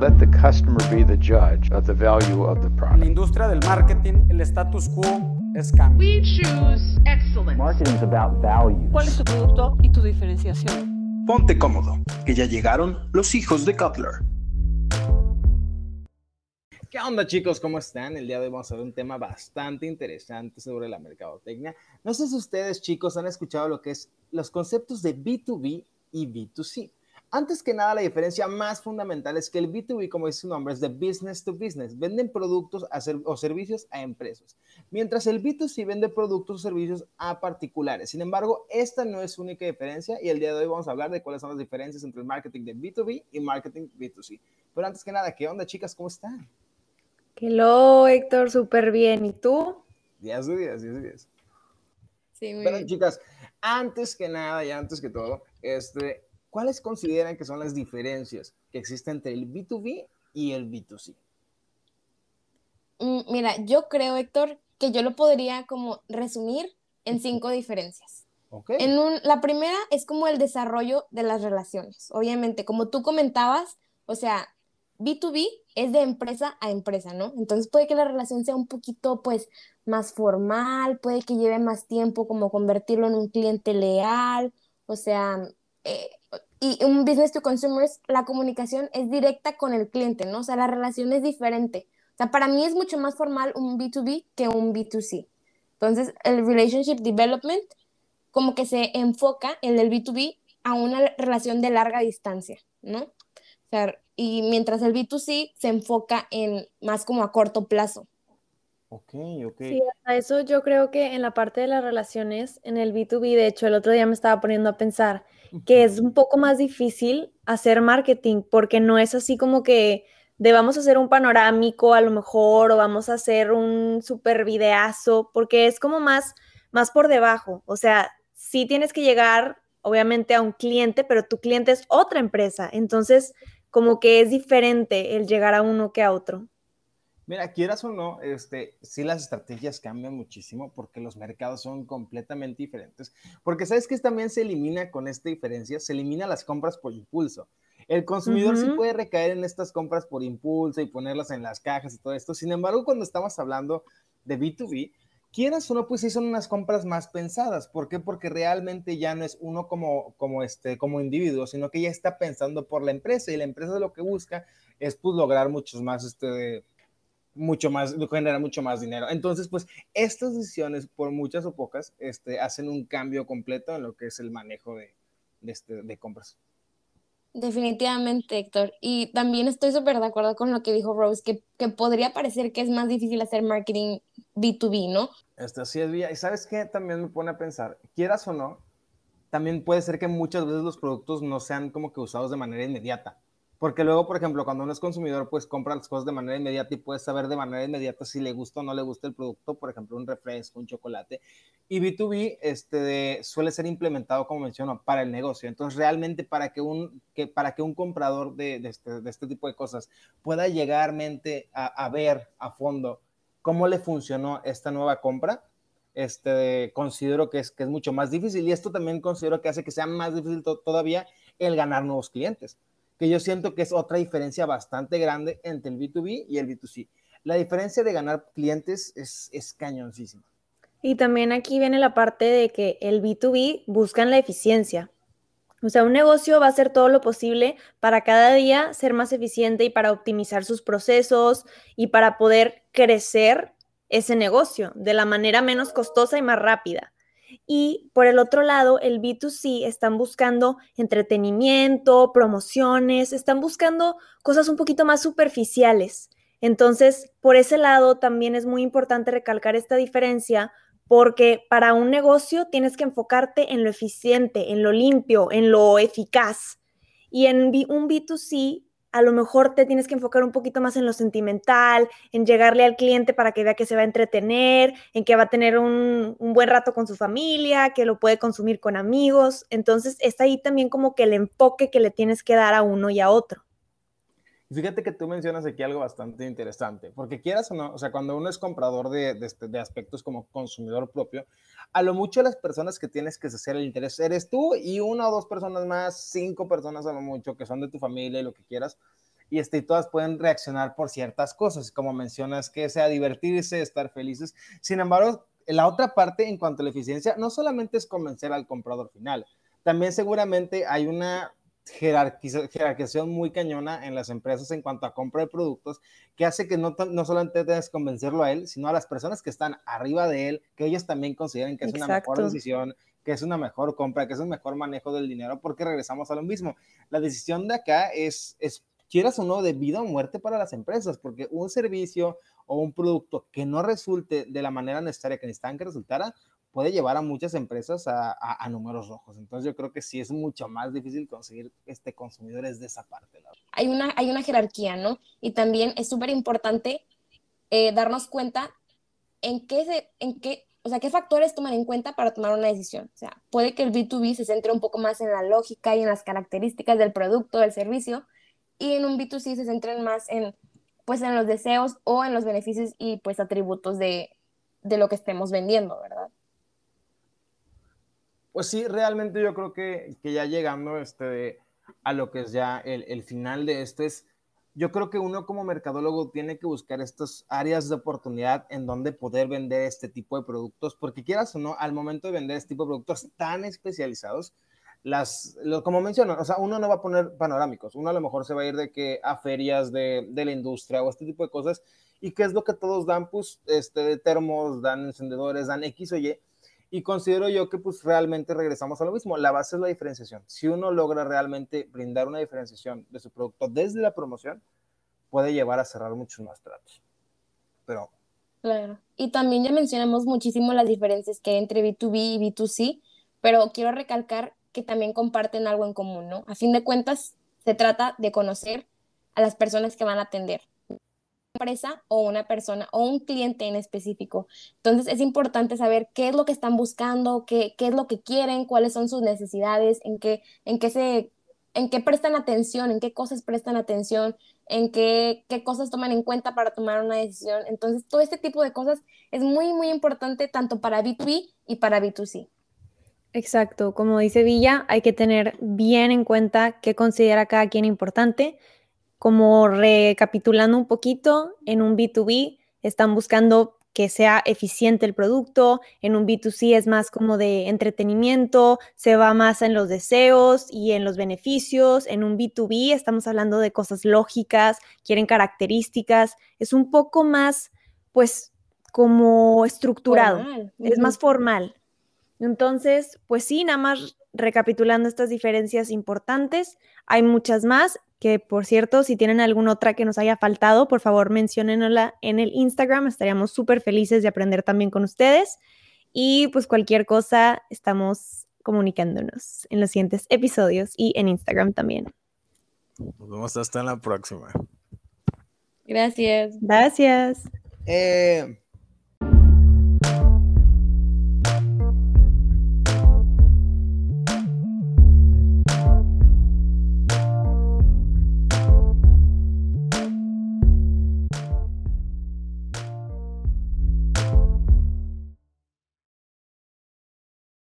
Let the customer be the judge of the value of the En la product. industria del marketing, el status quo es cambio. We choose excellence. Marketing is about value. ¿Cuál es tu producto y tu diferenciación? Ponte cómodo, que ya llegaron los hijos de Cutler. ¿Qué onda chicos? ¿Cómo están? El día de hoy vamos a ver un tema bastante interesante sobre la mercadotecnia. No sé si ustedes chicos han escuchado lo que es los conceptos de B2B y B2C. Antes que nada, la diferencia más fundamental es que el B2B, como dice su nombre, es de business to business. Venden productos a ser- o servicios a empresas. Mientras el B2C vende productos o servicios a particulares. Sin embargo, esta no es única diferencia y el día de hoy vamos a hablar de cuáles son las diferencias entre el marketing de B2B y marketing B2C. Pero antes que nada, ¿qué onda chicas? ¿Cómo están? Hello, Héctor, súper bien. ¿Y tú? Días de días, días de días. Sí, muy Bueno, bien. chicas, antes que nada y antes que todo, este, ¿cuáles consideran que son las diferencias que existen entre el B2B y el B2C? Mm, Mira, yo creo, Héctor, que yo lo podría como resumir en cinco diferencias. ¿Ok? En un, la primera es como el desarrollo de las relaciones. Obviamente, como tú comentabas, o sea, B2B es de empresa a empresa, ¿no? Entonces puede que la relación sea un poquito, pues, más formal, puede que lleve más tiempo como convertirlo en un cliente leal, o sea, eh, y un business to consumers, la comunicación es directa con el cliente, ¿no? O sea, la relación es diferente. O sea, para mí es mucho más formal un B2B que un B2C. Entonces, el relationship development como que se enfoca en el B2B a una relación de larga distancia, ¿no? O sea, y mientras el B2C se enfoca en más como a corto plazo. Ok, ok. Sí, a eso yo creo que en la parte de las relaciones, en el B2B, de hecho, el otro día me estaba poniendo a pensar que es un poco más difícil hacer marketing porque no es así como que de vamos a hacer un panorámico a lo mejor o vamos a hacer un super videazo, porque es como más, más por debajo. O sea, sí tienes que llegar, obviamente, a un cliente, pero tu cliente es otra empresa. Entonces, como que es diferente el llegar a uno que a otro. Mira, quieras o no, este, sí las estrategias cambian muchísimo porque los mercados son completamente diferentes. Porque sabes que también se elimina con esta diferencia, se elimina las compras por impulso. El consumidor sí Ujú. puede recaer en estas compras por impulso y ponerlas en las cajas y todo esto. Sin embargo, cuando estamos hablando de B2B, quieras o no, pues sí son unas compras más pensadas. ¿Por qué? Porque realmente ya no es uno como, como, este, como individuo, sino que ya está pensando por la empresa y la empresa lo que busca es pues lograr muchos más, este, mucho más, generar mucho más dinero. Entonces, pues estas decisiones, por muchas o pocas, este, hacen un cambio completo en lo que es el manejo de, de, este, de compras. Definitivamente, Héctor. Y también estoy súper de acuerdo con lo que dijo Rose, que, que podría parecer que es más difícil hacer marketing B2B, ¿no? Este, así es, Villa. Y sabes qué también me pone a pensar, quieras o no, también puede ser que muchas veces los productos no sean como que usados de manera inmediata. Porque luego, por ejemplo, cuando uno es consumidor, pues compra las cosas de manera inmediata y puedes saber de manera inmediata si le gusta o no le gusta el producto, por ejemplo, un refresco, un chocolate. Y B2B este, de- suele ser implementado, como menciono, para el negocio. Entonces, realmente para que un, que, para que un comprador de, de este, de este tipo de cosas pueda llegar mente a, a ver a fondo cómo le funcionó esta nueva compra, este, considero que es, que es mucho más difícil y esto también considero que hace que sea más difícil to- todavía el ganar nuevos clientes, que yo siento que es otra diferencia bastante grande entre el B2B y el B2C. La diferencia de ganar clientes es, es cañoncísima. Y también aquí viene la parte de que el B2B buscan la eficiencia. O sea, un negocio va a hacer todo lo posible para cada día ser más eficiente y para optimizar sus procesos y para poder crecer ese negocio de la manera menos costosa y más rápida. Y por el otro lado, el B2C están buscando entretenimiento, promociones, están buscando cosas un poquito más superficiales. Entonces, por ese lado, también es muy importante recalcar esta diferencia porque para un negocio tienes que enfocarte en lo eficiente, en lo limpio, en lo eficaz. Y en un B2C, a lo mejor te tienes que enfocar un poquito más en lo sentimental, en llegarle al cliente para que vea que se va a entretener, en que va a tener un, un buen rato con su familia, que lo puede consumir con amigos. Entonces, está ahí también como que el enfoque que le tienes que dar a uno y a otro. Fíjate que tú mencionas aquí algo bastante interesante, porque quieras o no, o sea, cuando uno es comprador de, de, este- de aspectos como consumidor propio, a lo mucho las personas que tienes que hacer el interés eres tú y una o dos personas más, cinco personas a lo mucho que son de tu familia y lo que quieras. y, este, todas pueden reaccionar por ciertas cosas, como mencionas, que sea divertirse, estar felices. Sin embargo, la otra parte en cuanto a la eficiencia no solamente es convencer al comprador final, también seguramente hay una jerarquización muy cañona en las empresas en cuanto a compra de productos que hace que no, no solamente tengas que convencerlo a él, sino a las personas que están arriba de él, que ellos también consideren que es una mejor decisión, que es una mejor compra, que es un mejor manejo del dinero, porque regresamos a lo mismo. La decisión de acá es, es quieras o no, de vida o muerte para las empresas, porque un servicio o un producto que no resulte de la manera necesaria que necesitan que resultara, puede llevar a muchas empresas a, números rojos. Entonces yo creo que sí es mucho más difícil conseguir este, consumidores de esa parte. Hay, una, hay una jerarquía, ¿no? Y también es súper importante eh, darnos cuenta en qué, se, en qué, o sea, qué factores toman en cuenta para tomar una decisión. O sea, puede que el B2B se centre un poco más en la lógica y en las características del producto, del servicio, y en un B2C se centren más en, pues, en los deseos o en los beneficios y pues atributos de, de lo que estemos vendiendo, ¿verdad? Pues sí, realmente yo creo que, que ya llegando este, a lo que es ya el, el, final de esto es, yo creo que uno como mercadólogo tiene que buscar estas áreas de oportunidad en donde poder vender este tipo de productos, porque quieras o no, al momento de vender este tipo de productos tan especializados, las, lo, como menciono, o sea, uno no va a poner panorámicos, uno a lo mejor se va a ir de que a ferias de, de la industria o este tipo de cosas, y qué es lo que todos dan, pues, este, de termos, dan encendedores, dan X o Y, y considero yo que pues realmente regresamos a lo mismo. La base es la diferenciación. Si uno logra realmente brindar una diferenciación de su producto desde la promoción, puede llevar a cerrar muchos más tratos. Pero... Claro. Y también ya mencionamos muchísimo las diferencias que hay entre B2B y B2C, pero quiero recalcar que también comparten algo en común, ¿no? A fin de cuentas, se trata de conocer a las personas que van a atender empresa o una persona o un cliente en específico. Entonces es importante saber qué es lo que están buscando, qué, qué es lo que quieren, cuáles son sus necesidades, en qué, en qué se en qué prestan atención, en qué cosas prestan atención, en qué, qué cosas toman en cuenta para tomar una decisión. Entonces, todo este tipo de cosas es muy, muy importante tanto para B2B y para B2C. Exacto, como dice Villa, hay que tener bien en cuenta qué considera cada quien importante como recapitulando un poquito, en un B2B están buscando que sea eficiente el producto, en un B2C es más como de entretenimiento, se va más en los deseos y en los beneficios, en un B2B estamos hablando de cosas lógicas, quieren características, es un poco más, pues, como estructurado, es más formal. Entonces, pues sí, nada más recapitulando estas diferencias importantes, hay muchas más que por cierto, si tienen alguna otra que nos haya faltado, por favor menciónenla en el Instagram, estaríamos súper felices de aprender también con ustedes. Y pues cualquier cosa, estamos comunicándonos en los siguientes episodios y en Instagram también. Nos vemos hasta la próxima. Gracias. Gracias. Eh,